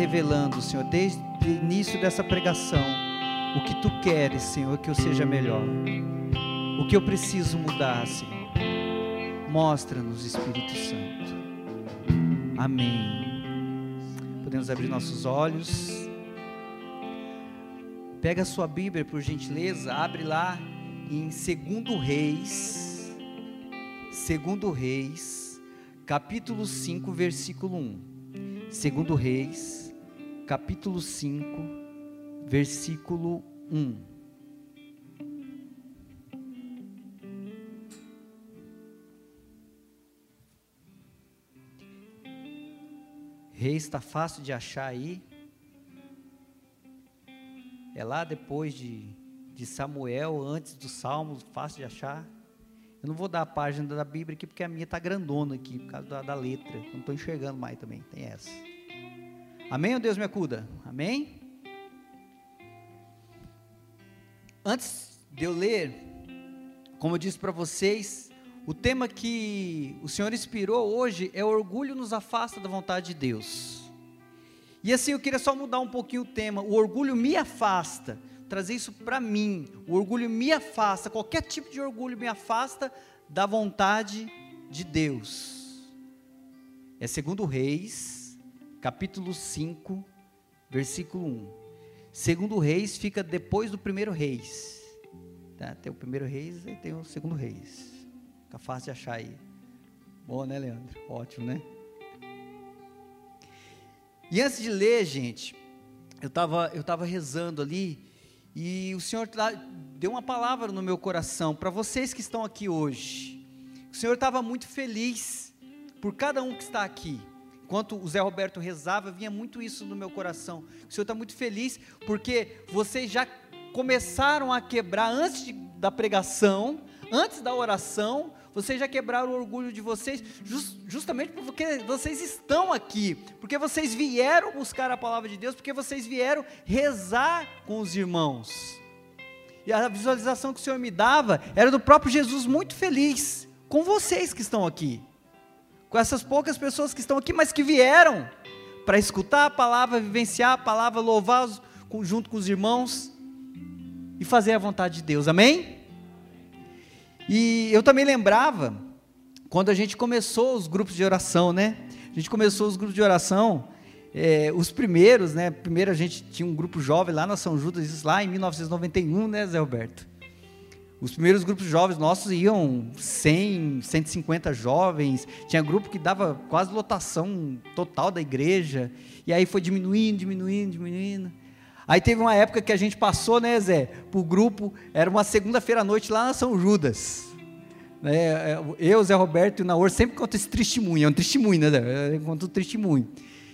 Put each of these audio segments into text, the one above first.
revelando, Senhor, desde o início dessa pregação, o que tu queres, Senhor, que eu seja melhor. O que eu preciso mudar, Senhor. Mostra-nos, Espírito Santo. Amém. Podemos abrir nossos olhos. Pega a sua Bíblia, por gentileza, abre lá em 2 Reis. 2 Reis, capítulo 5, versículo 1. 2 Reis, capítulo 5, versículo 1. Reis está fácil de achar aí. É lá depois de, de Samuel, antes dos Salmos, fácil de achar. Eu não vou dar a página da Bíblia aqui porque a minha está grandona aqui, por causa da, da letra. Não estou enxergando mais também, tem essa. Amém ou Deus me acuda? Amém? Antes de eu ler, como eu disse para vocês, o tema que o Senhor inspirou hoje é orgulho nos afasta da vontade de Deus. E assim eu queria só mudar um pouquinho o tema. O orgulho me afasta, trazer isso para mim. O orgulho me afasta, qualquer tipo de orgulho me afasta da vontade de Deus. É segundo Reis, capítulo 5, versículo 1. Segundo Reis fica depois do primeiro Reis. Tá? Tem o primeiro Reis e tem o segundo Reis. Fica fácil de achar aí. Bom, né, Leandro? Ótimo, né? E antes de ler, gente, eu estava eu tava rezando ali e o Senhor deu uma palavra no meu coração para vocês que estão aqui hoje. O Senhor estava muito feliz por cada um que está aqui. Enquanto o Zé Roberto rezava, vinha muito isso no meu coração. O Senhor está muito feliz porque vocês já começaram a quebrar antes de, da pregação, antes da oração, vocês já quebraram o orgulho de vocês, just, justamente porque vocês estão aqui, porque vocês vieram buscar a palavra de Deus, porque vocês vieram rezar com os irmãos. E a visualização que o Senhor me dava era do próprio Jesus muito feliz com vocês que estão aqui, com essas poucas pessoas que estão aqui, mas que vieram para escutar a palavra, vivenciar a palavra, louvar junto com os irmãos e fazer a vontade de Deus, amém? E eu também lembrava, quando a gente começou os grupos de oração, né? A gente começou os grupos de oração, é, os primeiros, né? Primeiro a gente tinha um grupo jovem lá na São Judas, lá em 1991, né, Zé Roberto? Os primeiros grupos jovens nossos iam 100, 150 jovens, tinha grupo que dava quase lotação total da igreja, e aí foi diminuindo, diminuindo, diminuindo. Aí teve uma época que a gente passou, né, Zé, o grupo, era uma segunda-feira à noite lá na São Judas. Né, eu, Zé Roberto e o Naor sempre contam esse testemunho, é um testemunho, né, Zé? Conta um testemunho.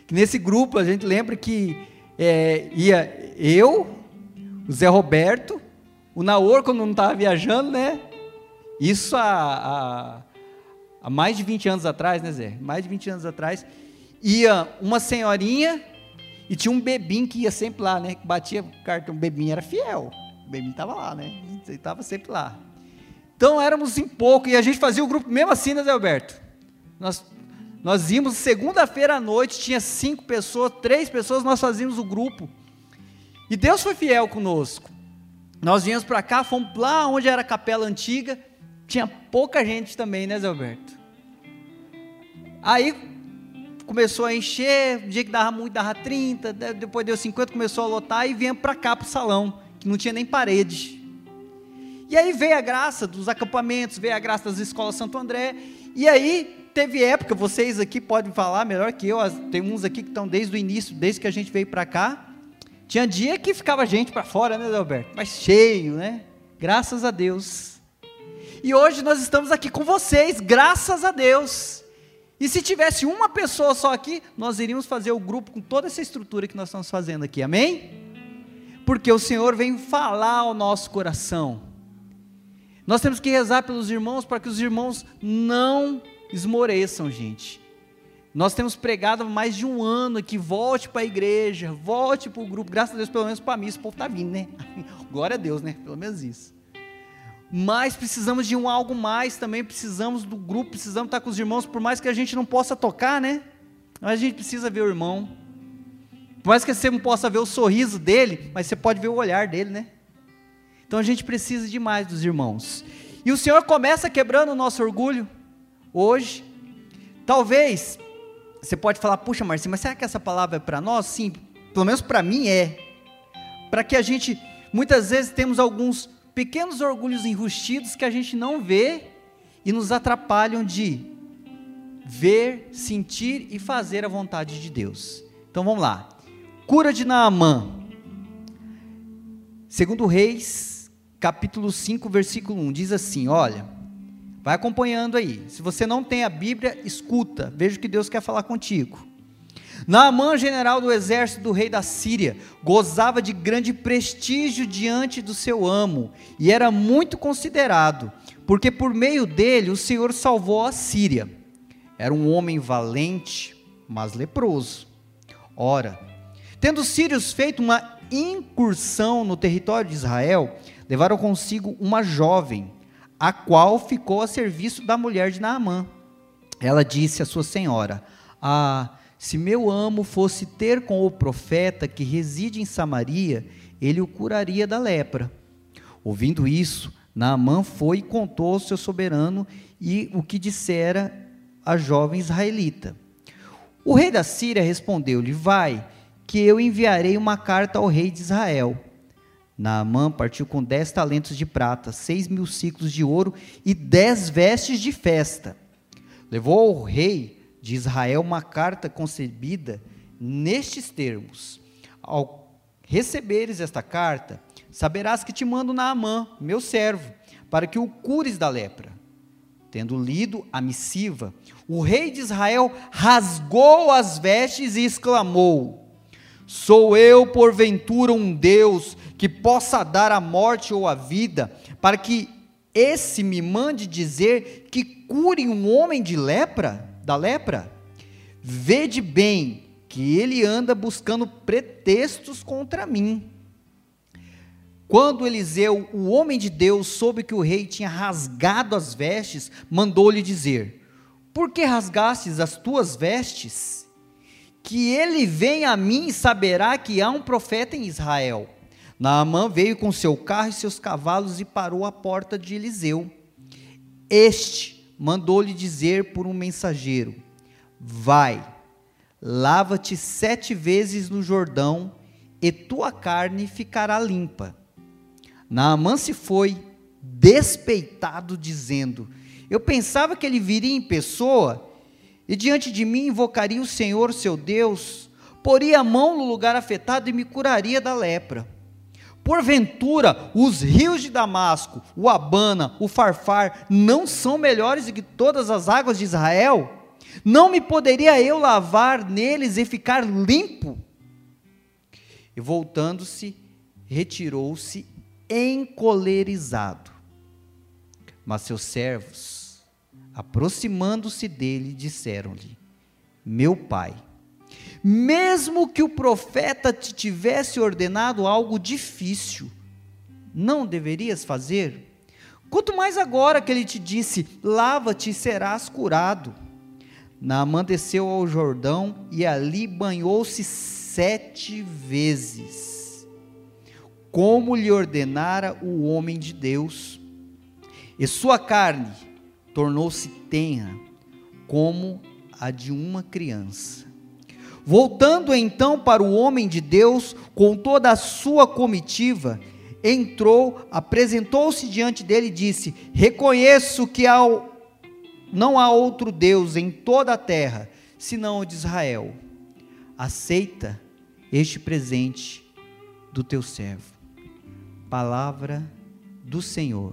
Que nesse grupo a gente lembra que é, ia eu, o Zé Roberto, o Naor quando não estava viajando, né? Isso há, há, há mais de 20 anos atrás, né, Zé? Mais de 20 anos atrás. Ia uma senhorinha e tinha um bebinho que ia sempre lá, né? Que batia o cartão. O bebinho era fiel. O bebinho estava lá, né? Ele estava sempre lá. Então éramos em pouco. E a gente fazia o grupo mesmo assim, né, Zé Alberto? Nós, nós íamos segunda-feira à noite, tinha cinco pessoas, três pessoas, nós fazíamos o grupo. E Deus foi fiel conosco. Nós viemos para cá, fomos lá onde era a capela antiga. Tinha pouca gente também, né, Zé Alberto? Aí começou a encher, um dia que dava muito, dava 30, depois deu 50, começou a lotar e vinha para cá, para o salão, que não tinha nem parede. E aí veio a graça dos acampamentos, veio a graça das escolas Santo André, e aí teve época, vocês aqui podem falar melhor que eu, tem uns aqui que estão desde o início, desde que a gente veio para cá, tinha dia que ficava gente para fora, né, Alberto? Mas cheio, né? Graças a Deus. E hoje nós estamos aqui com vocês, graças a Deus. E se tivesse uma pessoa só aqui, nós iríamos fazer o grupo com toda essa estrutura que nós estamos fazendo aqui, amém? Porque o Senhor vem falar ao nosso coração. Nós temos que rezar pelos irmãos para que os irmãos não esmoreçam, gente. Nós temos pregado há mais de um ano que volte para a igreja, volte para o grupo. Graças a Deus, pelo menos para mim, esse povo está vindo, né? Glória a Deus, né? Pelo menos isso mas precisamos de um algo mais também, precisamos do grupo, precisamos estar com os irmãos, por mais que a gente não possa tocar, né? Mas a gente precisa ver o irmão. Por mais que você não possa ver o sorriso dele, mas você pode ver o olhar dele, né? Então a gente precisa demais dos irmãos. E o Senhor começa quebrando o nosso orgulho hoje. Talvez você pode falar, puxa, Marcinho, mas será que essa palavra é para nós? Sim, pelo menos para mim é. Para que a gente, muitas vezes, temos alguns pequenos orgulhos enrustidos que a gente não vê e nos atrapalham de ver, sentir e fazer a vontade de Deus. Então vamos lá. Cura de Naamã. Segundo Reis, capítulo 5, versículo 1, diz assim, olha, vai acompanhando aí. Se você não tem a Bíblia, escuta, veja o que Deus quer falar contigo. Naamã, general do exército do rei da Síria, gozava de grande prestígio diante do seu amo e era muito considerado, porque por meio dele o Senhor salvou a Síria. Era um homem valente, mas leproso. Ora, tendo os sírios feito uma incursão no território de Israel, levaram consigo uma jovem, a qual ficou a serviço da mulher de Naamã. Ela disse à sua senhora: Ah, se meu amo fosse ter com o profeta que reside em Samaria, ele o curaria da lepra. Ouvindo isso, Naamã foi e contou ao seu soberano e o que dissera a jovem israelita. O rei da Síria respondeu-lhe: Vai, que eu enviarei uma carta ao rei de Israel. Naamã partiu com dez talentos de prata, seis mil ciclos de ouro e dez vestes de festa. Levou ao rei de Israel uma carta concebida nestes termos: Ao receberes esta carta, saberás que te mando Naamã, meu servo, para que o cures da lepra. Tendo lido a missiva, o rei de Israel rasgou as vestes e exclamou: Sou eu, porventura, um Deus que possa dar a morte ou a vida, para que esse me mande dizer que cure um homem de lepra, da lepra? Vede bem que ele anda buscando pretextos contra mim. Quando Eliseu, o homem de Deus, soube que o rei tinha rasgado as vestes, mandou-lhe dizer: Por que rasgastes as tuas vestes? Que ele venha a mim e saberá que há um profeta em Israel. Naamã veio com seu carro e seus cavalos e parou à porta de Eliseu. Este mandou-lhe dizer por um mensageiro: Vai, lava-te sete vezes no Jordão, e tua carne ficará limpa. Naamã se foi, despeitado, dizendo: Eu pensava que ele viria em pessoa, e diante de mim invocaria o Senhor, seu Deus, poria a mão no lugar afetado e me curaria da lepra. Porventura, os rios de Damasco, o Abana, o Farfar, não são melhores do que todas as águas de Israel? Não me poderia eu lavar neles e ficar limpo? E voltando-se, retirou-se encolerizado. Mas seus servos, aproximando-se dele, disseram-lhe: Meu pai, mesmo que o profeta te tivesse ordenado algo difícil, não deverias fazer? Quanto mais agora que ele te disse: Lava-te e serás curado. Naamã desceu ao Jordão e ali banhou-se sete vezes como lhe ordenara o homem de Deus, e sua carne tornou-se tenra, como a de uma criança. Voltando então para o homem de Deus, com toda a sua comitiva, entrou, apresentou-se diante dele e disse: Reconheço que há, não há outro Deus em toda a terra, senão o de Israel. Aceita este presente do teu servo. Palavra do Senhor.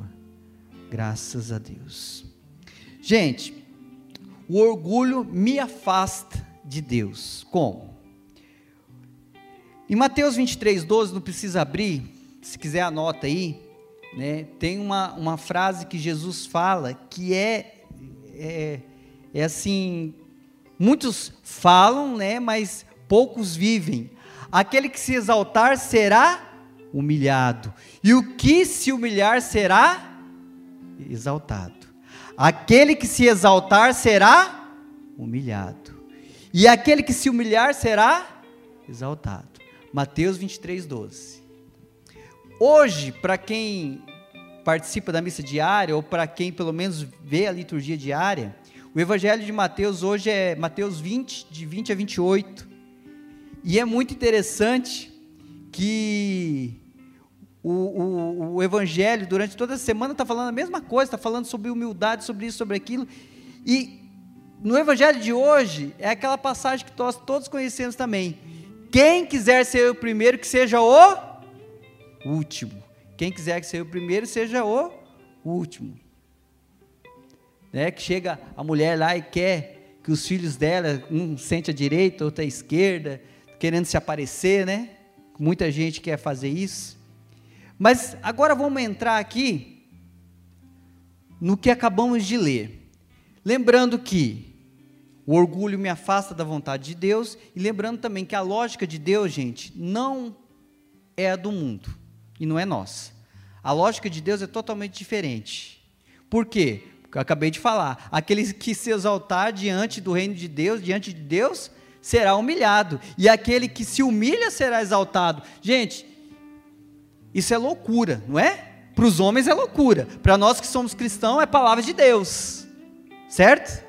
Graças a Deus. Gente, o orgulho me afasta de Deus. Como? Em Mateus 23, 12, não precisa abrir, se quiser anota aí, né? tem uma, uma frase que Jesus fala que é, é, é assim, muitos falam, né, mas poucos vivem. Aquele que se exaltar será humilhado, e o que se humilhar será exaltado. Aquele que se exaltar será humilhado, e aquele que se humilhar será exaltado. Mateus 23, 12. Hoje, para quem participa da missa diária, ou para quem pelo menos vê a liturgia diária, o Evangelho de Mateus hoje é Mateus 20, de 20 a 28. E é muito interessante que o, o, o Evangelho, durante toda a semana, está falando a mesma coisa, está falando sobre humildade, sobre isso, sobre aquilo. E no Evangelho de hoje, é aquela passagem que nós todos conhecemos também. Quem quiser ser o primeiro, que seja o último. Quem quiser seja o primeiro, seja o último. Né? Que chega a mulher lá e quer que os filhos dela, um sente à direita, outro à esquerda, querendo se aparecer, né? Muita gente quer fazer isso. Mas agora vamos entrar aqui no que acabamos de ler. Lembrando que o orgulho me afasta da vontade de Deus, e lembrando também que a lógica de Deus, gente, não é a do mundo e não é nossa. A lógica de Deus é totalmente diferente. Por quê? Porque eu acabei de falar. Aquele que se exaltar diante do reino de Deus, diante de Deus, será humilhado. E aquele que se humilha será exaltado. Gente, isso é loucura, não é? Para os homens é loucura. Para nós que somos cristãos, é palavra de Deus. Certo?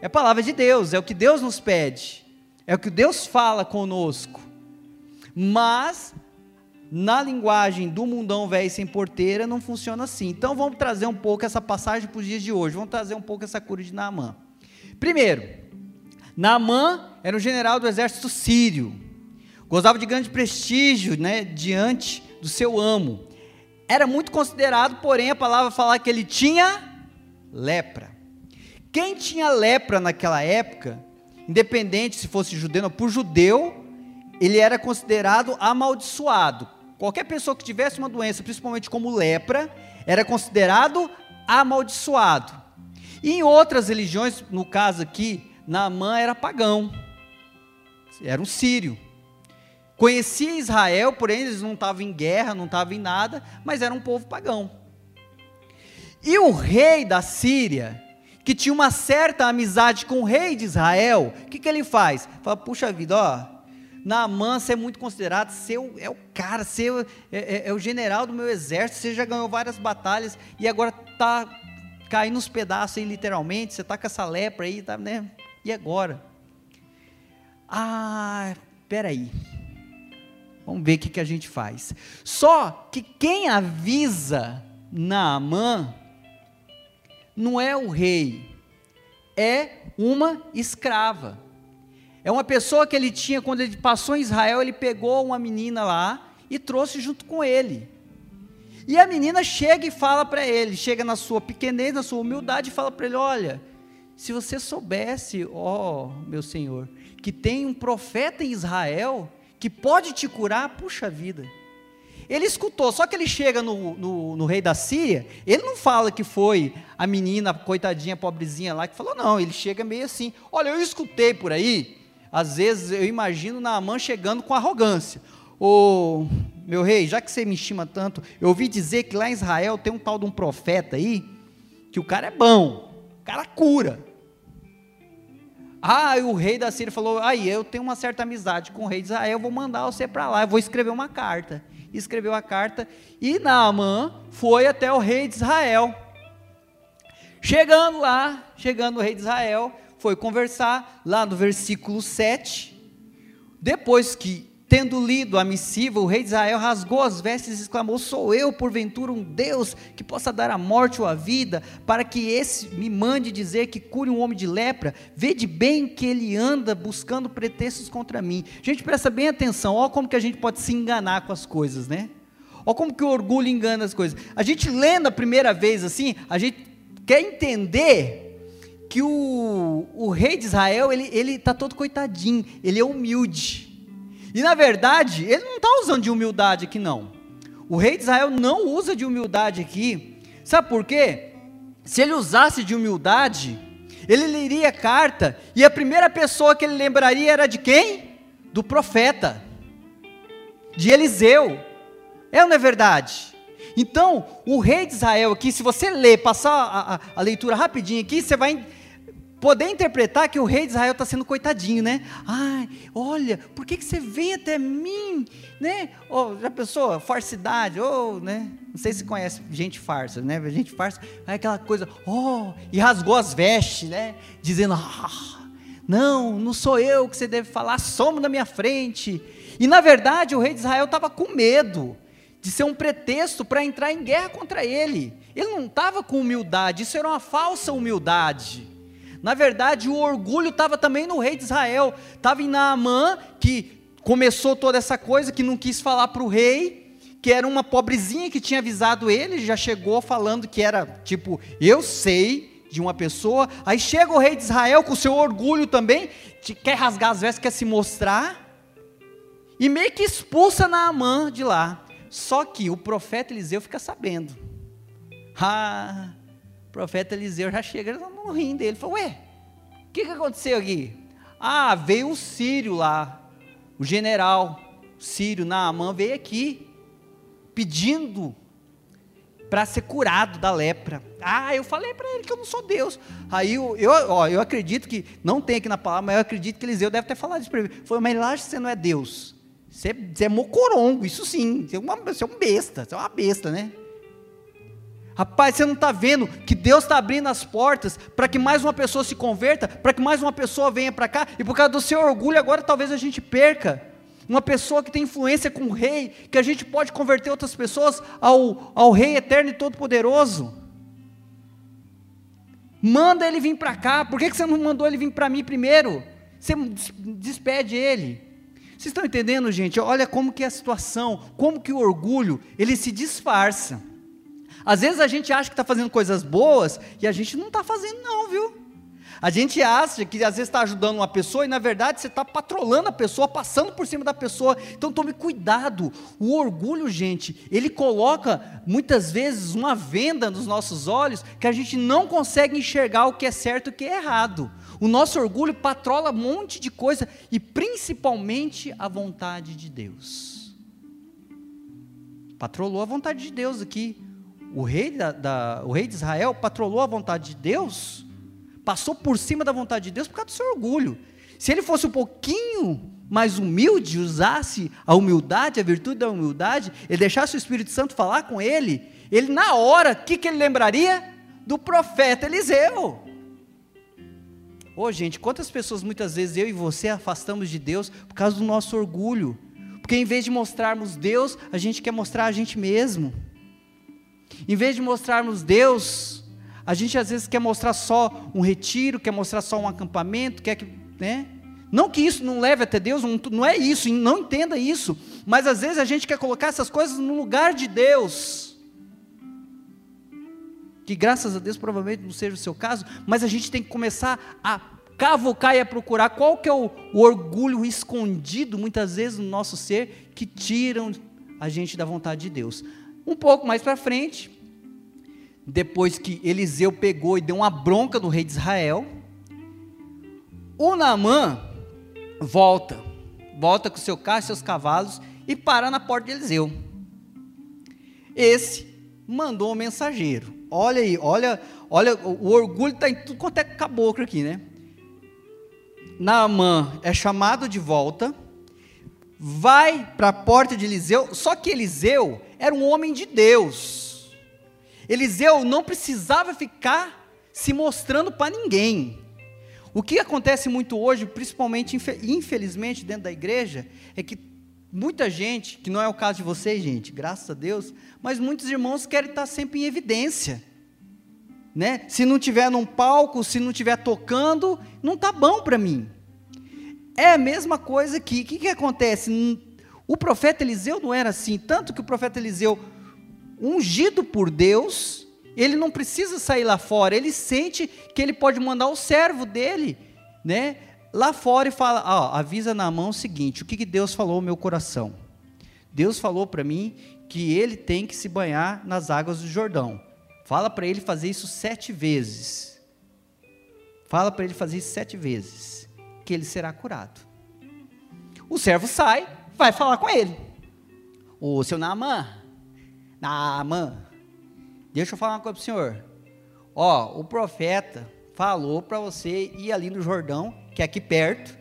É palavra de Deus, é o que Deus nos pede. É o que Deus fala conosco. Mas na linguagem do mundão velho sem porteira, não funciona assim. Então vamos trazer um pouco essa passagem para os dias de hoje. Vamos trazer um pouco essa cura de Naamã. Primeiro, Naamã era um general do exército sírio. Gozava de grande prestígio né, diante do seu amo. Era muito considerado, porém a palavra fala que ele tinha lepra. Quem tinha lepra naquela época, independente se fosse judeu ou por judeu, ele era considerado amaldiçoado. Qualquer pessoa que tivesse uma doença, principalmente como lepra, era considerado amaldiçoado. E em outras religiões, no caso aqui, Naamã era pagão, era um sírio. Conhecia Israel, porém eles não estavam em guerra, não estavam em nada, mas era um povo pagão. E o rei da Síria, que tinha uma certa amizade com o rei de Israel, o que, que ele faz? Fala, puxa vida, ó, Naamã, você é muito considerado, você é o cara, você é, é, é, o general do meu exército, você já ganhou várias batalhas e agora está caindo nos pedaços aí, literalmente, você está com essa lepra aí, tá, né? E agora? Ah, peraí. Vamos ver o que, que a gente faz. Só que quem avisa Naamã não é o rei, é uma escrava. É uma pessoa que ele tinha, quando ele passou em Israel, ele pegou uma menina lá e trouxe junto com ele. E a menina chega e fala para ele, chega na sua pequenez, na sua humildade, e fala para ele: Olha, se você soubesse, ó meu Senhor, que tem um profeta em Israel que pode te curar, puxa vida. Ele escutou, só que ele chega no, no, no, rei da Síria, ele não fala que foi a menina, coitadinha, pobrezinha lá, que falou, não, ele chega meio assim, olha, eu escutei por aí às vezes eu imagino Naamã chegando com arrogância. Ô, meu rei, já que você me estima tanto, eu ouvi dizer que lá em Israel tem um tal de um profeta aí, que o cara é bom, o cara cura. Ah, o rei da Síria falou: aí eu tenho uma certa amizade com o rei de Israel, vou mandar você para lá, eu vou escrever uma carta. Escreveu a carta e Naamã foi até o rei de Israel. Chegando lá, chegando o rei de Israel, foi conversar lá no versículo 7. Depois que, tendo lido a missiva, o rei de Israel rasgou as vestes e exclamou: Sou eu, porventura, um Deus que possa dar a morte ou a vida, para que esse me mande dizer que cure um homem de lepra? Vede bem que ele anda buscando pretextos contra mim. Gente, presta bem atenção, olha como que a gente pode se enganar com as coisas, né? Olha como que o orgulho engana as coisas. A gente lendo a primeira vez assim, a gente quer entender que o, o rei de Israel, ele está todo coitadinho, ele é humilde. E na verdade, ele não está usando de humildade aqui não. O rei de Israel não usa de humildade aqui. Sabe por quê? Se ele usasse de humildade, ele leria a carta e a primeira pessoa que ele lembraria era de quem? Do profeta, de Eliseu. É ou não é verdade? Então, o rei de Israel aqui, se você ler, passar a, a, a leitura rapidinho aqui, você vai poder interpretar que o rei de Israel está sendo coitadinho, né? Ai, olha, por que, que você vem até mim, né? Oh, já pensou, farsidade, ou, né? Não sei se conhece gente farsa, né? Gente farsa, é aquela coisa, oh, e rasgou as vestes, né? Dizendo, ah, não, não sou eu que você deve falar, somos na minha frente. E na verdade o rei de Israel estava com medo de ser um pretexto para entrar em guerra contra ele. Ele não estava com humildade, isso era uma falsa humildade. Na verdade, o orgulho estava também no rei de Israel, estava em Naamã, que começou toda essa coisa, que não quis falar para o rei, que era uma pobrezinha que tinha avisado ele, já chegou falando que era tipo, eu sei de uma pessoa. Aí chega o rei de Israel com seu orgulho também, quer rasgar as vestes, quer se mostrar, e meio que expulsa Naamã de lá. Só que o profeta Eliseu fica sabendo. Ah, o profeta Eliseu já chega no rim dele. Fala, ué, o que, que aconteceu aqui? Ah, veio um sírio lá, o general sírio Naamã veio aqui, pedindo para ser curado da lepra. Ah, eu falei para ele que eu não sou Deus. Aí eu, eu, ó, eu acredito que, não tem aqui na palavra, mas eu acredito que Eliseu deve ter falado isso para ele. Foi, mas lá você não é Deus. Você, você é mocorongo, isso sim. Você é, uma, você é um besta, você é uma besta, né? Rapaz, você não está vendo que Deus está abrindo as portas para que mais uma pessoa se converta, para que mais uma pessoa venha para cá, e por causa do seu orgulho, agora talvez a gente perca. Uma pessoa que tem influência com o rei, que a gente pode converter outras pessoas ao, ao rei eterno e todo-poderoso. Manda ele vir para cá, por que, que você não mandou ele vir para mim primeiro? Você despede ele. Vocês estão entendendo, gente? Olha como que é a situação, como que o orgulho, ele se disfarça. Às vezes a gente acha que está fazendo coisas boas e a gente não está fazendo, não, viu? A gente acha que às vezes está ajudando uma pessoa e na verdade você está patrolando a pessoa, passando por cima da pessoa. Então tome cuidado. O orgulho, gente, ele coloca muitas vezes uma venda nos nossos olhos que a gente não consegue enxergar o que é certo e o que é errado. O nosso orgulho patrola um monte de coisa e principalmente a vontade de Deus. Patrolou a vontade de Deus aqui o rei, da, da, o rei de Israel patrolou a vontade de Deus, passou por cima da vontade de Deus por causa do seu orgulho. Se ele fosse um pouquinho mais humilde, usasse a humildade, a virtude da humildade, ele deixasse o Espírito Santo falar com ele, ele na hora, o que, que ele lembraria? Do profeta Eliseu. Ô oh, gente, quantas pessoas muitas vezes eu e você afastamos de Deus por causa do nosso orgulho? Porque em vez de mostrarmos Deus, a gente quer mostrar a gente mesmo. Em vez de mostrarmos Deus, a gente às vezes quer mostrar só um retiro, quer mostrar só um acampamento, quer que, né? Não que isso não leve até Deus, não, é isso, não entenda isso, mas às vezes a gente quer colocar essas coisas no lugar de Deus. Que graças a Deus provavelmente não seja o seu caso, mas a gente tem que começar a cavocar e a procurar qual que é o, o orgulho escondido muitas vezes no nosso ser que tiram a gente da vontade de Deus. Um pouco mais para frente, depois que Eliseu pegou e deu uma bronca no rei de Israel, o Naamã volta, volta com seu carro e seus cavalos e para na porta de Eliseu. Esse mandou um mensageiro. Olha aí, olha, olha, o orgulho está em tudo quanto é caboclo aqui, né? Naamã é chamado de volta, vai para a porta de Eliseu, só que Eliseu era um homem de Deus. Eliseu não precisava ficar se mostrando para ninguém. O que acontece muito hoje, principalmente, infelizmente, dentro da igreja, é que muita gente, que não é o caso de vocês, gente, graças a Deus, mas muitos irmãos querem estar sempre em evidência. Né? Se não tiver num palco, se não tiver tocando, não tá bom para mim. É a mesma coisa aqui. O que, que acontece? O profeta Eliseu não era assim, tanto que o profeta Eliseu, ungido por Deus, ele não precisa sair lá fora, ele sente que ele pode mandar o servo dele, né, lá fora e fala, ó, avisa na mão o seguinte, o que, que Deus falou no meu coração? Deus falou para mim que ele tem que se banhar nas águas do Jordão. Fala para ele fazer isso sete vezes. Fala para ele fazer isso sete vezes, que ele será curado. O servo sai, vai falar com ele. O seu Naamã, Naamã, deixa eu falar uma coisa para o senhor. Ó, o profeta falou para você ir ali no Jordão, que é aqui perto,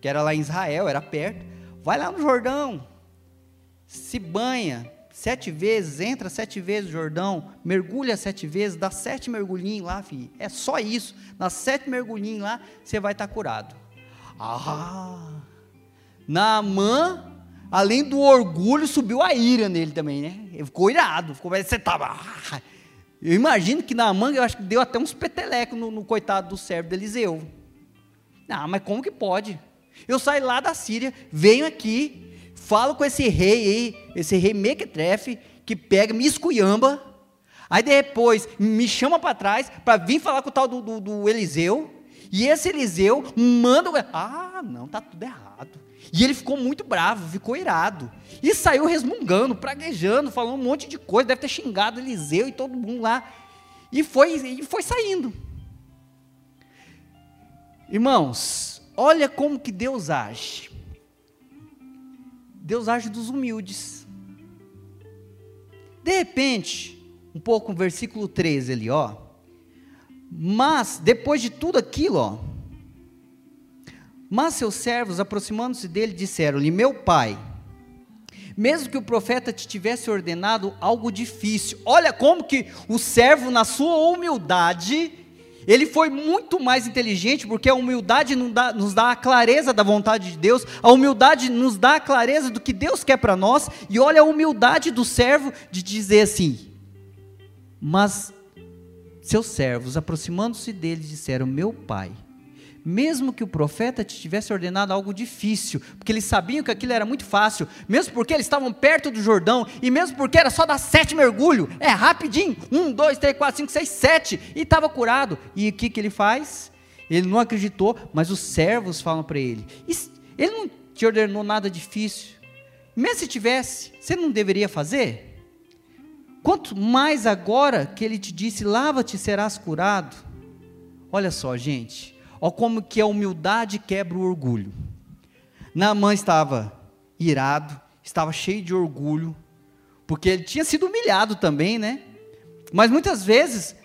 que era lá em Israel, era perto. Vai lá no Jordão, se banha sete vezes, entra sete vezes no Jordão, mergulha sete vezes, dá sete mergulhinhos lá, filho. É só isso. Dá sete mergulhinhos lá, você vai estar tá curado. Ah! Naamã além do orgulho, subiu a ira nele também, né? Ele ficou irado, ficou, você tava. Ah. Eu imagino que na manga, eu acho que deu até uns petelecos no, no coitado do servo de Eliseu. Ah, mas como que pode? Eu saio lá da Síria, venho aqui, falo com esse rei aí, esse rei Mequetrefe, que pega, me esculhamba, aí depois me chama para trás para vir falar com o tal do, do, do Eliseu, e esse Eliseu manda. Ah, não, tá tudo errado. E ele ficou muito bravo, ficou irado. E saiu resmungando, praguejando, falando um monte de coisa, deve ter xingado Eliseu e todo mundo lá. E foi, e foi saindo. Irmãos, olha como que Deus age. Deus age dos humildes. De repente, um pouco no versículo 13 ali, ó. Mas, depois de tudo aquilo, ó, mas seus servos, aproximando-se dele, disseram-lhe: Meu pai, mesmo que o profeta te tivesse ordenado algo difícil, olha como que o servo, na sua humildade, ele foi muito mais inteligente, porque a humildade nos dá, nos dá a clareza da vontade de Deus, a humildade nos dá a clareza do que Deus quer para nós, e olha a humildade do servo de dizer assim: Mas seus servos, aproximando-se dele, disseram: Meu pai mesmo que o profeta te tivesse ordenado algo difícil, porque eles sabiam que aquilo era muito fácil, mesmo porque eles estavam perto do Jordão, e mesmo porque era só dar sete mergulhos, é rapidinho, um, dois, três, quatro, cinco, seis, sete, e estava curado. E o que, que ele faz? Ele não acreditou, mas os servos falam para ele: ele não te ordenou nada difícil, mesmo se tivesse, você não deveria fazer? Quanto mais agora que ele te disse: lava-te, serás curado. Olha só, gente, Olha como que a humildade quebra o orgulho. Naamã estava irado, estava cheio de orgulho, porque ele tinha sido humilhado também, né? Mas muitas vezes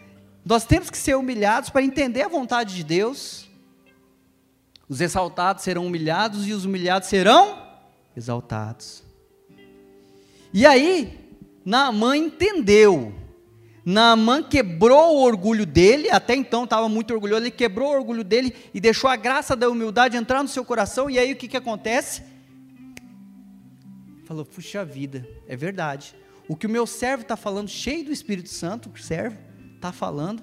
nós temos que ser humilhados para entender a vontade de Deus. Os exaltados serão humilhados e os humilhados serão exaltados. E aí, Naamã entendeu Naamã quebrou o orgulho dele, até então estava muito orgulhoso, ele quebrou o orgulho dele e deixou a graça da humildade entrar no seu coração, e aí o que, que acontece? Falou, puxa vida, é verdade. O que o meu servo está falando, cheio do Espírito Santo, o servo está falando,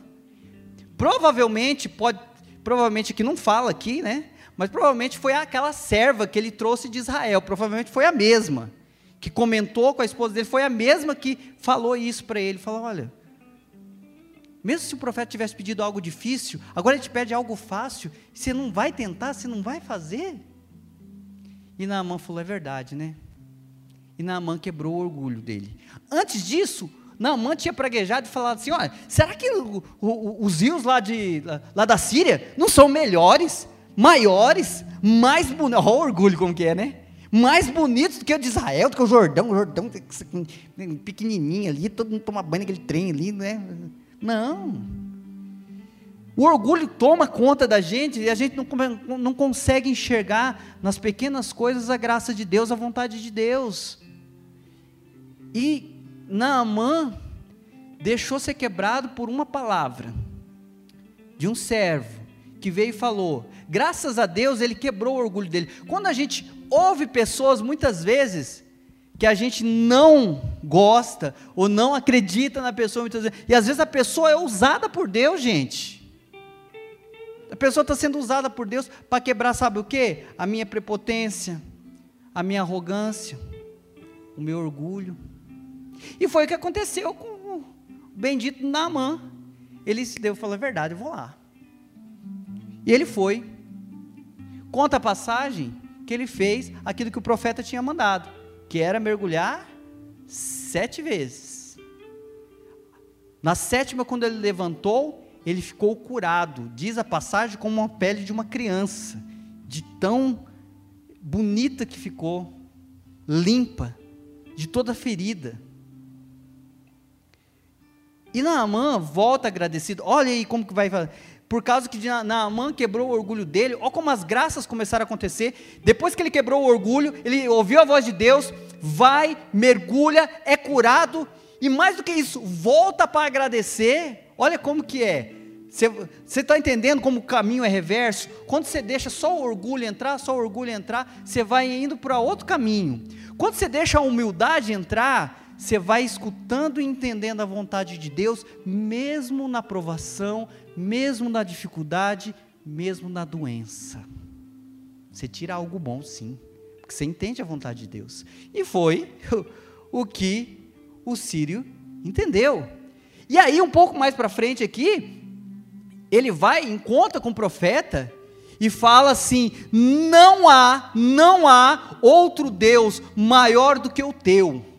provavelmente, pode, provavelmente que não fala aqui, né? Mas provavelmente foi aquela serva que ele trouxe de Israel, provavelmente foi a mesma, que comentou com a esposa dele, foi a mesma que falou isso para ele, falou, olha, mesmo se o profeta tivesse pedido algo difícil, agora ele te pede algo fácil, você não vai tentar, você não vai fazer? E Naamã falou: é verdade, né? E Naamã quebrou o orgulho dele. Antes disso, Naamã tinha praguejado e falado assim: olha, será que o, o, os rios lá, de, lá, da Síria não são melhores, maiores, mais bonitos? Olha o orgulho como que é, né? Mais bonitos do que o de Israel, do que o Jordão, o Jordão pequenininho ali, todo mundo toma banho naquele trem ali, né? Não. O orgulho toma conta da gente e a gente não, não consegue enxergar nas pequenas coisas a graça de Deus, a vontade de Deus. E Naamã deixou ser quebrado por uma palavra de um servo que veio e falou. Graças a Deus ele quebrou o orgulho dele. Quando a gente ouve pessoas muitas vezes que a gente não gosta ou não acredita na pessoa muitas vezes. E às vezes a pessoa é usada por Deus, gente. A pessoa está sendo usada por Deus para quebrar, sabe o que? A minha prepotência, a minha arrogância, o meu orgulho. E foi o que aconteceu com o bendito Naamã. Ele se deu, falou a verdade, eu vou lá. E ele foi. Conta a passagem ele fez aquilo que o profeta tinha mandado que era mergulhar sete vezes. Na sétima, quando ele levantou, ele ficou curado. Diz a passagem como uma pele de uma criança, de tão bonita que ficou, limpa, de toda ferida. E Naamã volta agradecido. Olha aí como que vai por causa que Naamã quebrou o orgulho dele. Olha como as graças começaram a acontecer. Depois que ele quebrou o orgulho, ele ouviu a voz de Deus, vai, mergulha, é curado e mais do que isso, volta para agradecer. Olha como que é. Você está entendendo como o caminho é reverso? Quando você deixa só o orgulho entrar, só o orgulho entrar, você vai indo para outro caminho. Quando você deixa a humildade entrar, você vai escutando e entendendo a vontade de Deus, mesmo na provação, mesmo na dificuldade, mesmo na doença. Você tira algo bom, sim, porque você entende a vontade de Deus. E foi o que o sírio entendeu. E aí, um pouco mais para frente aqui, ele vai, encontra com o profeta e fala assim: não há, não há outro Deus maior do que o teu.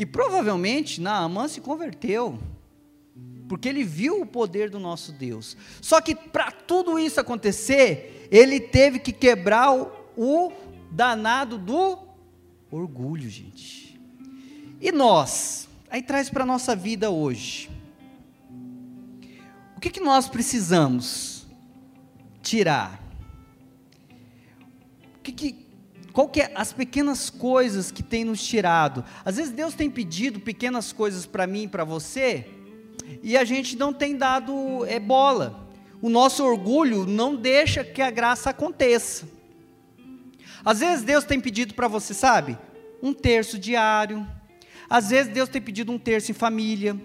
E provavelmente Naamã se converteu, porque ele viu o poder do nosso Deus. Só que para tudo isso acontecer, ele teve que quebrar o, o danado do orgulho, gente. E nós? Aí traz para a nossa vida hoje. O que, que nós precisamos tirar? O que, que qual que é as pequenas coisas que tem nos tirado? Às vezes Deus tem pedido pequenas coisas para mim e para você, e a gente não tem dado é, bola. O nosso orgulho não deixa que a graça aconteça. Às vezes Deus tem pedido para você, sabe? Um terço diário. Às vezes Deus tem pedido um terço em família.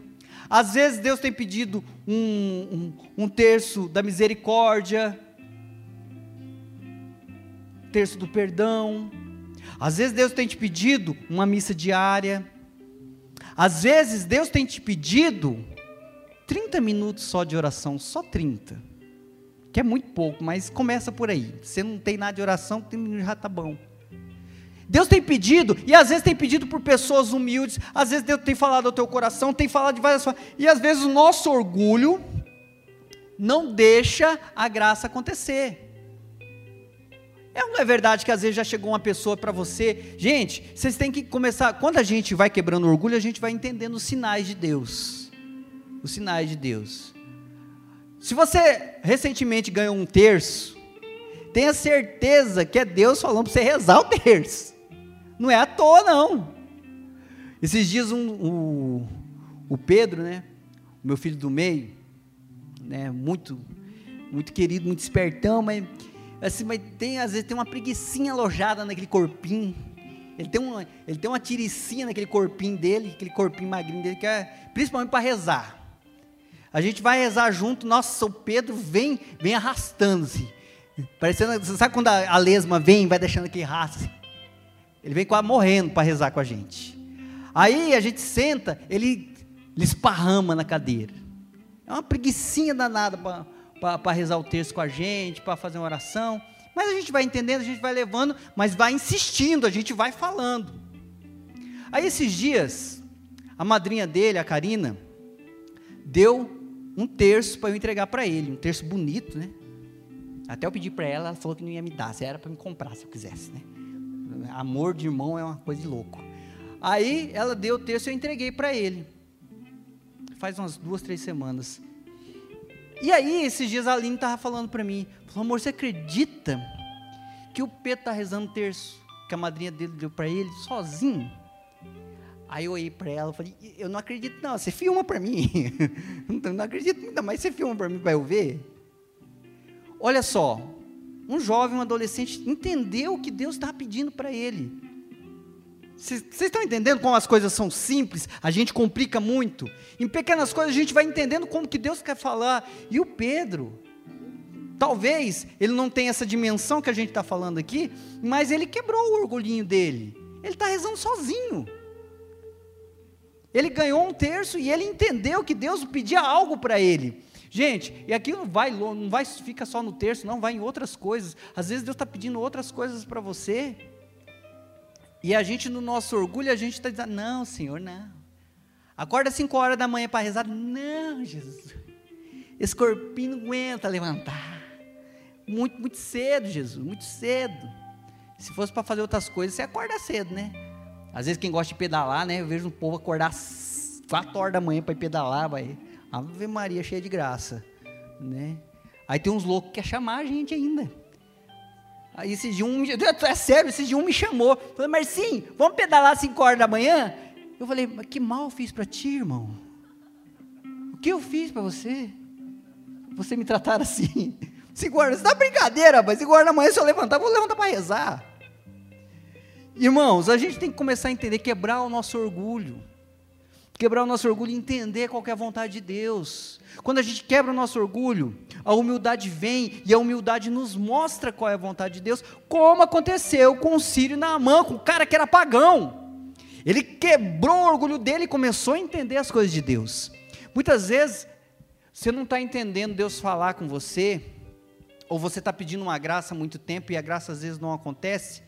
Às vezes Deus tem pedido um, um, um terço da misericórdia, terço do perdão. Às vezes Deus tem te pedido uma missa diária. Às vezes Deus tem te pedido 30 minutos só de oração, só 30. Que é muito pouco, mas começa por aí. Você não tem nada de oração, já está bom. Deus tem pedido, e às vezes tem pedido por pessoas humildes, às vezes Deus tem falado ao teu coração, tem falado de várias formas, e às vezes o nosso orgulho não deixa a graça acontecer. É é verdade que às vezes já chegou uma pessoa para você, gente, vocês têm que começar, quando a gente vai quebrando orgulho, a gente vai entendendo os sinais de Deus. Os sinais de Deus. Se você recentemente ganhou um terço, tenha certeza que é Deus falando para você rezar o terço. Não é à toa, não. Esses dias um, o, o Pedro, né, o meu filho do meio, né, muito, muito querido, muito espertão, mas assim, mas tem às vezes tem uma preguiçinha alojada naquele corpinho. Ele tem uma, ele tem uma tiricinha naquele corpinho dele, aquele corpinho magrinho dele que é principalmente para rezar. A gente vai rezar junto, nossa, o Pedro vem, vem arrastando-se. Parecendo, sabe quando a, a lesma vem, vai deixando aquele rastro? Ele vem quase morrendo para rezar com a gente. Aí a gente senta, ele, ele esparrama na cadeira. É uma preguiçinha danada para rezar o texto com a gente, para fazer uma oração. Mas a gente vai entendendo, a gente vai levando, mas vai insistindo, a gente vai falando. Aí esses dias, a madrinha dele, a Karina, deu um terço para eu entregar para ele, um terço bonito, né? Até eu pedi para ela, ela falou que não ia me dar, se era para me comprar se eu quisesse, né? Amor de irmão é uma coisa de louco. Aí ela deu o texto e eu entreguei para ele. Faz umas duas, três semanas. E aí, esses dias a Aline estava falando para mim: falou, amor, você acredita que o Pedro está rezando terço que a madrinha dele deu para ele, sozinho? Aí eu olhei para ela e falei: Eu não acredito, não, você filma para mim. não acredito, ainda mais você filma para mim para eu ver. Olha só, um jovem, um adolescente, entendeu o que Deus está pedindo para ele. Vocês estão entendendo como as coisas são simples? A gente complica muito. Em pequenas coisas a gente vai entendendo como que Deus quer falar. E o Pedro, talvez ele não tenha essa dimensão que a gente está falando aqui, mas ele quebrou o orgulhinho dele. Ele está rezando sozinho. Ele ganhou um terço e ele entendeu que Deus pedia algo para ele. Gente, e aqui não vai, não vai, fica só no terço, não, vai em outras coisas. Às vezes Deus está pedindo outras coisas para você. E a gente, no nosso orgulho, a gente está dizendo, não, Senhor, não. Acorda às 5 horas da manhã para rezar. Não, Jesus. Esse corpinho não aguenta levantar. Muito, muito cedo, Jesus, muito cedo. Se fosse para fazer outras coisas, você acorda cedo, né? Às vezes quem gosta de pedalar, né? Eu vejo um povo acordar às 4 horas da manhã para ir pedalar, vai Ave Maria cheia de graça, né? Aí tem uns loucos que quer chamar a gente ainda. Aí esse dia um, é sério, esse dia um me chamou. Falei, Marcinho, vamos pedalar às 5 horas da manhã? Eu falei, mas que mal eu fiz para ti, irmão? O que eu fiz para você? Você me tratar assim? 5 horas, tá brincadeira, mas 5 horas da manhã se eu levantar, vou levantar para rezar. Irmãos, a gente tem que começar a entender, quebrar o nosso orgulho. Quebrar o nosso orgulho e entender qual é a vontade de Deus. Quando a gente quebra o nosso orgulho, a humildade vem e a humildade nos mostra qual é a vontade de Deus, como aconteceu com o Sírio na mão, com o cara que era pagão. Ele quebrou o orgulho dele e começou a entender as coisas de Deus. Muitas vezes, você não está entendendo Deus falar com você, ou você está pedindo uma graça há muito tempo e a graça às vezes não acontece,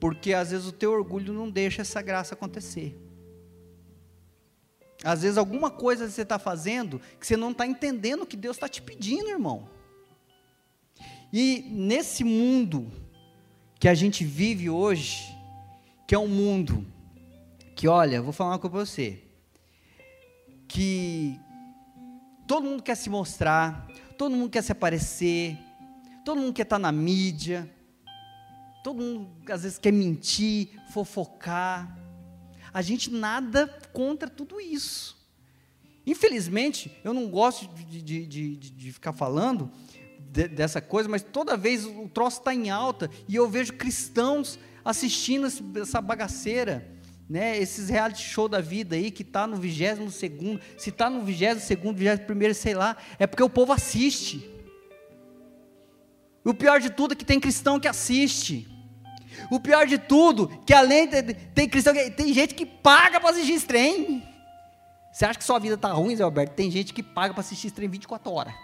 porque às vezes o teu orgulho não deixa essa graça acontecer. Às vezes alguma coisa você está fazendo que você não está entendendo o que Deus está te pedindo, irmão. E nesse mundo que a gente vive hoje, que é um mundo que, olha, vou falar uma coisa para você, que todo mundo quer se mostrar, todo mundo quer se aparecer, todo mundo quer estar tá na mídia, todo mundo às vezes quer mentir, fofocar, a gente nada contra tudo isso. Infelizmente, eu não gosto de, de, de, de ficar falando de, dessa coisa, mas toda vez o troço está em alta e eu vejo cristãos assistindo essa bagaceira, né? Esses reality show da vida aí que está no vigésimo segundo, se está no vigésimo segundo, vigésimo primeiro, sei lá, é porque o povo assiste. O pior de tudo é que tem cristão que assiste. O pior de tudo, que além de, tem cristão, tem gente que paga para assistir esse trem. Você acha que sua vida está ruim, Zé Alberto? Tem gente que paga para assistir esse trem 24 horas.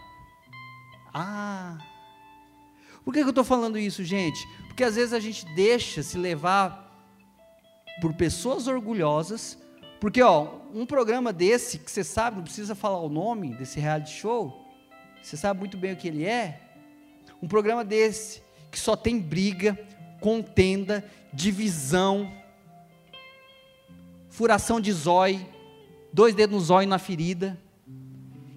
Ah. Por que, que eu estou falando isso, gente? Porque às vezes a gente deixa se levar por pessoas orgulhosas. Porque, ó, um programa desse, que você sabe, não precisa falar o nome desse reality show, você sabe muito bem o que ele é. Um programa desse, que só tem briga, contenda, divisão, furação de zóio, dois dedos no zóio na ferida,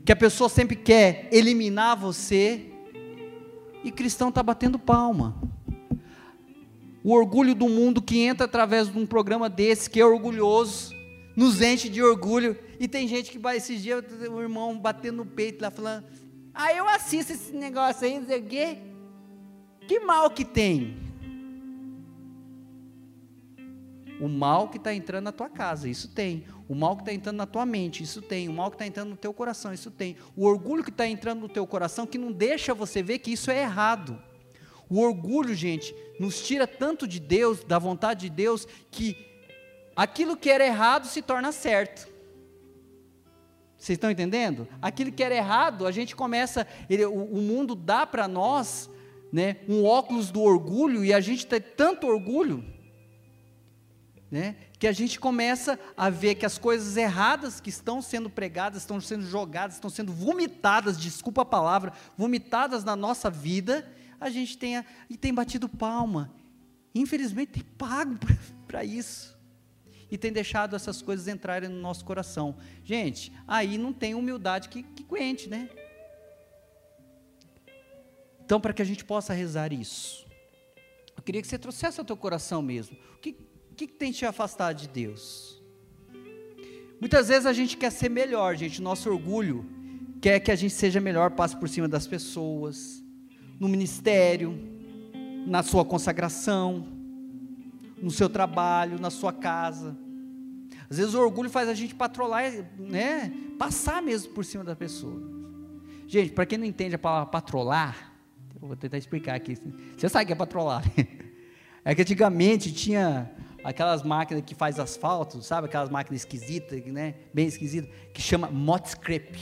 que a pessoa sempre quer eliminar você, e cristão está batendo palma. O orgulho do mundo que entra através de um programa desse, que é orgulhoso, nos enche de orgulho, e tem gente que vai esses dias, o irmão batendo no peito lá, falando, ah, eu assisto esse negócio aí, não sei o quê, que mal que tem? O mal que está entrando na tua casa, isso tem. O mal que está entrando na tua mente, isso tem. O mal que está entrando no teu coração, isso tem. O orgulho que está entrando no teu coração, que não deixa você ver que isso é errado. O orgulho, gente, nos tira tanto de Deus, da vontade de Deus, que aquilo que era errado se torna certo. Vocês estão entendendo? Aquilo que era errado, a gente começa, ele, o, o mundo dá para nós né, um óculos do orgulho e a gente tem tanto orgulho né? que a gente começa a ver que as coisas erradas que estão sendo pregadas, estão sendo jogadas, estão sendo vomitadas, desculpa a palavra, vomitadas na nossa vida, a gente tem, e tem batido palma. Infelizmente tem pago para isso. E tem deixado essas coisas entrarem no nosso coração. Gente, aí não tem humildade que, que né? Então, para que a gente possa rezar isso, eu queria que você trouxesse ao teu coração mesmo. O que, que, que tem te afastado de Deus? Muitas vezes a gente quer ser melhor, gente. Nosso orgulho quer que a gente seja melhor, passe por cima das pessoas, no ministério, na sua consagração, no seu trabalho, na sua casa. Às vezes o orgulho faz a gente patrolar, né? Passar mesmo por cima da pessoa. Gente, para quem não entende a palavra patrolar, eu vou tentar explicar aqui. Você sabe o que é patrolar? É que antigamente tinha aquelas máquinas que faz asfalto, sabe? Aquelas máquinas esquisitas, né? Bem esquisitas, que chama Motscrep.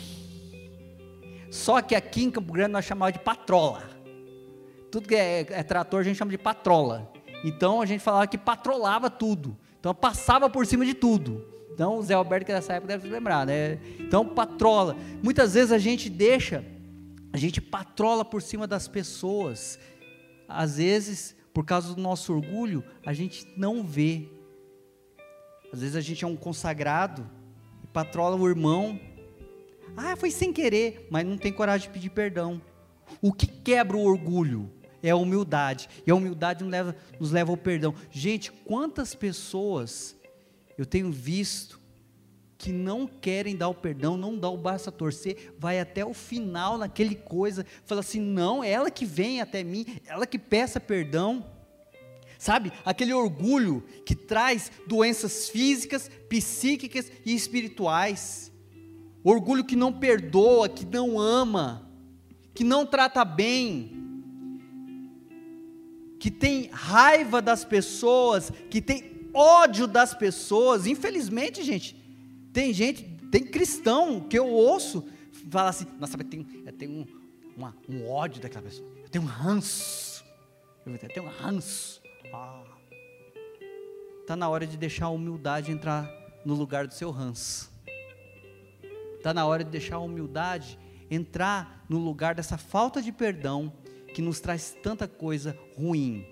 Só que aqui em Campo Grande nós chamávamos de patrola. Tudo que é, é, trator a gente chama de patrola. Então a gente falava que patrolava tudo. Então passava por cima de tudo. Então o Zé Alberto que dessa época deve se lembrar, né? Então patrola. Muitas vezes a gente deixa, a gente patrola por cima das pessoas. Às vezes por causa do nosso orgulho, a gente não vê. Às vezes a gente é um consagrado e patrola o irmão. Ah, foi sem querer, mas não tem coragem de pedir perdão. O que quebra o orgulho é a humildade. E a humildade nos leva, nos leva ao perdão. Gente, quantas pessoas eu tenho visto que não querem dar o perdão, não dá o braço a torcer, vai até o final naquele coisa, fala assim: não, ela que vem até mim, ela que peça perdão. Sabe, aquele orgulho que traz doenças físicas, psíquicas e espirituais. Orgulho que não perdoa, que não ama, que não trata bem, que tem raiva das pessoas, que tem ódio das pessoas. Infelizmente, gente, tem gente, tem cristão que eu ouço falar assim: nossa, tenho, eu tenho um, uma, um ódio daquela pessoa, eu tenho um ranço, eu tenho um ranço. Ah. Está na hora de deixar a humildade entrar no lugar do seu ranço. Está na hora de deixar a humildade entrar no lugar dessa falta de perdão que nos traz tanta coisa ruim,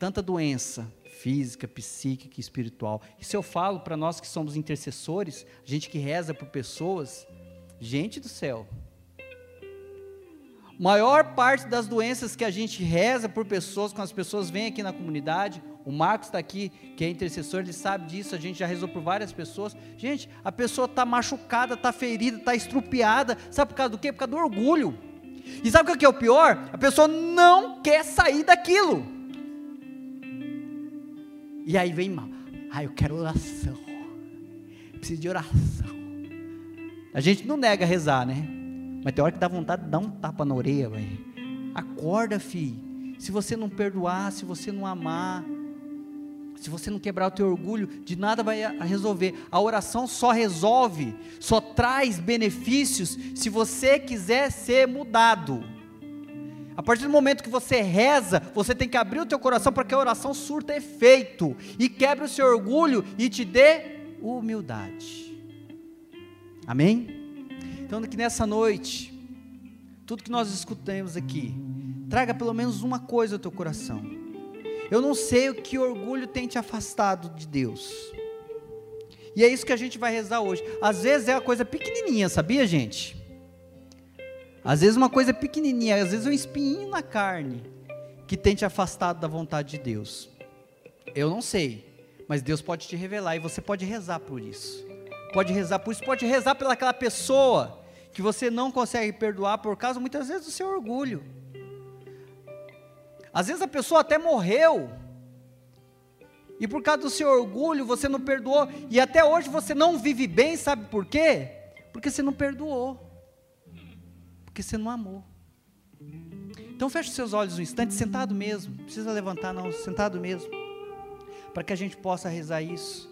tanta doença física, psíquica e espiritual. Isso eu falo para nós que somos intercessores, gente que reza por pessoas, gente do céu maior parte das doenças que a gente reza por pessoas, quando as pessoas vêm aqui na comunidade, o Marcos está aqui, que é intercessor, ele sabe disso, a gente já rezou por várias pessoas. Gente, a pessoa está machucada, está ferida, está estrupiada, sabe por causa do quê? Por causa do orgulho. E sabe o que é o pior? A pessoa não quer sair daquilo. E aí vem mal. Ah, eu quero oração. Preciso de oração. A gente não nega rezar, né? Mas tem hora que dá vontade de dar um tapa na orelha, velho. Acorda, filho. Se você não perdoar, se você não amar, se você não quebrar o teu orgulho, de nada vai resolver. A oração só resolve, só traz benefícios se você quiser ser mudado. A partir do momento que você reza, você tem que abrir o teu coração para que a oração surta efeito e quebre o seu orgulho e te dê humildade. Amém? Então, que nessa noite, tudo que nós escutamos aqui, traga pelo menos uma coisa ao teu coração. Eu não sei o que orgulho tem te afastado de Deus. E é isso que a gente vai rezar hoje. Às vezes é uma coisa pequenininha, sabia, gente? Às vezes uma coisa pequenininha, às vezes um espinho na carne que tem te afastado da vontade de Deus. Eu não sei, mas Deus pode te revelar e você pode rezar por isso. Pode rezar por isso, pode rezar pelaquela pessoa que você não consegue perdoar por causa muitas vezes do seu orgulho. Às vezes a pessoa até morreu, e por causa do seu orgulho você não perdoou, e até hoje você não vive bem, sabe por quê? Porque você não perdoou, porque você não amou. Então feche seus olhos um instante, sentado mesmo, não precisa levantar não, sentado mesmo, para que a gente possa rezar isso.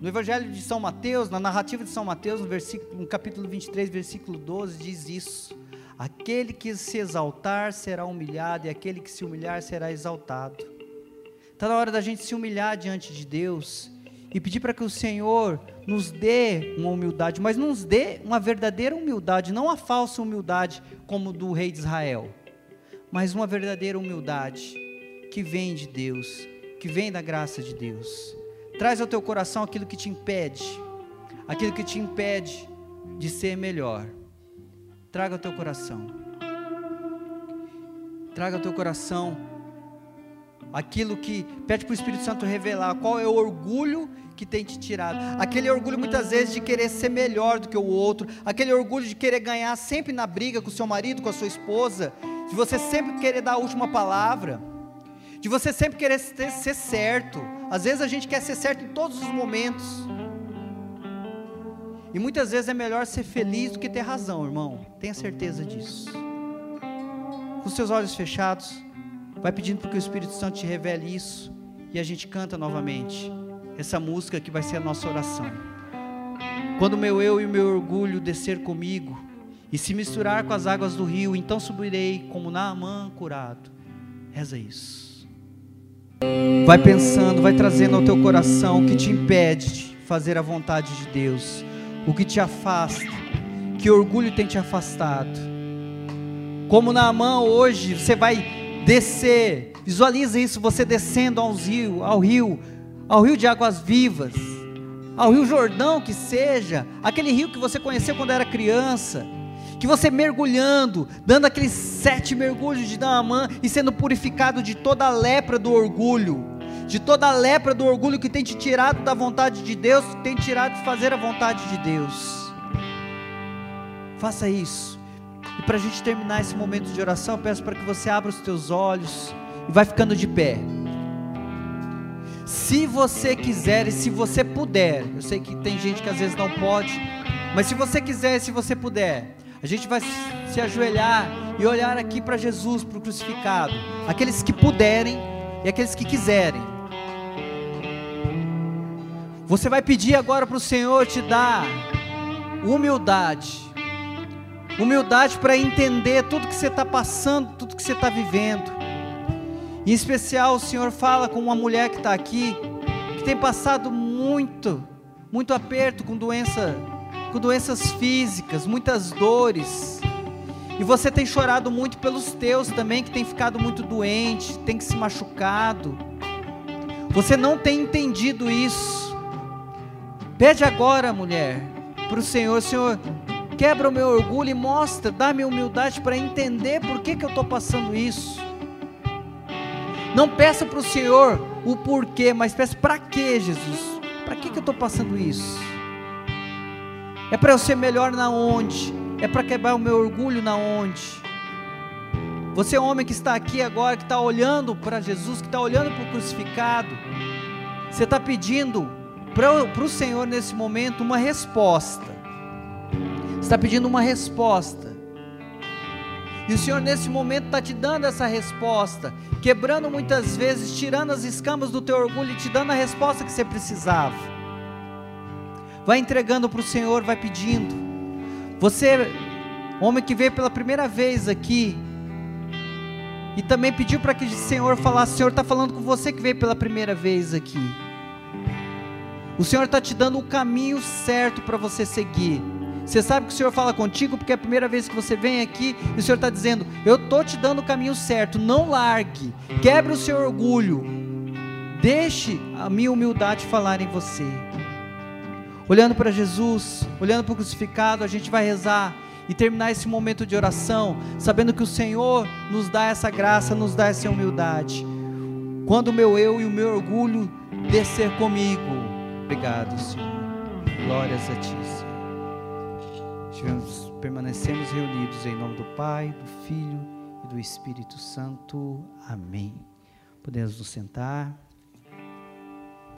No Evangelho de São Mateus, na narrativa de São Mateus, no, versículo, no capítulo 23, versículo 12, diz isso: Aquele que se exaltar será humilhado, e aquele que se humilhar será exaltado. Está na hora da gente se humilhar diante de Deus e pedir para que o Senhor nos dê uma humildade, mas nos dê uma verdadeira humildade, não a falsa humildade como do rei de Israel, mas uma verdadeira humildade que vem de Deus, que vem da graça de Deus. Traz ao teu coração aquilo que te impede, aquilo que te impede de ser melhor. Traga ao teu coração. Traga ao teu coração aquilo que pede para o Espírito Santo revelar qual é o orgulho que tem te tirado. Aquele orgulho muitas vezes de querer ser melhor do que o outro, aquele orgulho de querer ganhar sempre na briga com o seu marido, com a sua esposa, de você sempre querer dar a última palavra, de você sempre querer ser certo. Às vezes a gente quer ser certo em todos os momentos. E muitas vezes é melhor ser feliz do que ter razão, irmão. Tenha certeza disso. Com seus olhos fechados, vai pedindo para que o Espírito Santo te revele isso. E a gente canta novamente essa música que vai ser a nossa oração. Quando meu eu e meu orgulho descer comigo e se misturar com as águas do rio, então subirei como Naamã curado. Reza isso. Vai pensando, vai trazendo ao teu coração o que te impede de fazer a vontade de Deus, o que te afasta, que orgulho tem te afastado. Como na mão hoje, você vai descer, visualiza isso, você descendo ao rio, ao rio, ao rio de águas vivas, ao Rio Jordão que seja, aquele rio que você conheceu quando era criança, que você mergulhando, dando aqueles sete mergulhos de Naamã e sendo purificado de toda a lepra do orgulho, de toda a lepra do orgulho que tem te tirado da vontade de Deus, que tem te tirado de fazer a vontade de Deus. Faça isso. E para a gente terminar esse momento de oração, eu peço para que você abra os teus olhos e vai ficando de pé. Se você quiser e se você puder, eu sei que tem gente que às vezes não pode, mas se você quiser e se você puder, a gente vai se ajoelhar e olhar aqui para Jesus, para o crucificado. Aqueles que puderem e aqueles que quiserem. Você vai pedir agora para o Senhor te dar humildade. Humildade para entender tudo que você está passando, tudo que você está vivendo. Em especial, o Senhor fala com uma mulher que está aqui, que tem passado muito, muito aperto com doença com doenças físicas, muitas dores. E você tem chorado muito pelos teus também, que tem ficado muito doente, tem se machucado. Você não tem entendido isso. Pede agora, mulher, para o Senhor, Senhor, quebra o meu orgulho e mostra, dá-me humildade para entender por que, que eu estou passando isso. Não peça para o Senhor o porquê, mas peça para que, Jesus? Para que, que eu estou passando isso? É para eu ser melhor na onde? É para quebrar o meu orgulho na onde? Você é homem que está aqui agora, que está olhando para Jesus, que está olhando para o crucificado. Você está pedindo para o Senhor nesse momento uma resposta. Você está pedindo uma resposta. E o Senhor nesse momento está te dando essa resposta, quebrando muitas vezes, tirando as escamas do teu orgulho e te dando a resposta que você precisava. Vai entregando para o Senhor, vai pedindo. Você, homem que veio pela primeira vez aqui, e também pediu para que o Senhor falasse: o Senhor está falando com você que veio pela primeira vez aqui. O Senhor está te dando o caminho certo para você seguir. Você sabe que o Senhor fala contigo porque é a primeira vez que você vem aqui e o Senhor está dizendo: Eu estou te dando o caminho certo, não largue, quebre o seu orgulho, deixe a minha humildade falar em você olhando para Jesus, olhando para o crucificado, a gente vai rezar e terminar esse momento de oração, sabendo que o Senhor nos dá essa graça, nos dá essa humildade. Quando o meu eu e o meu orgulho descer comigo. Obrigado, Senhor. Glórias a Ti, Senhor. Permanecemos reunidos em nome do Pai, do Filho e do Espírito Santo. Amém. Podemos nos sentar.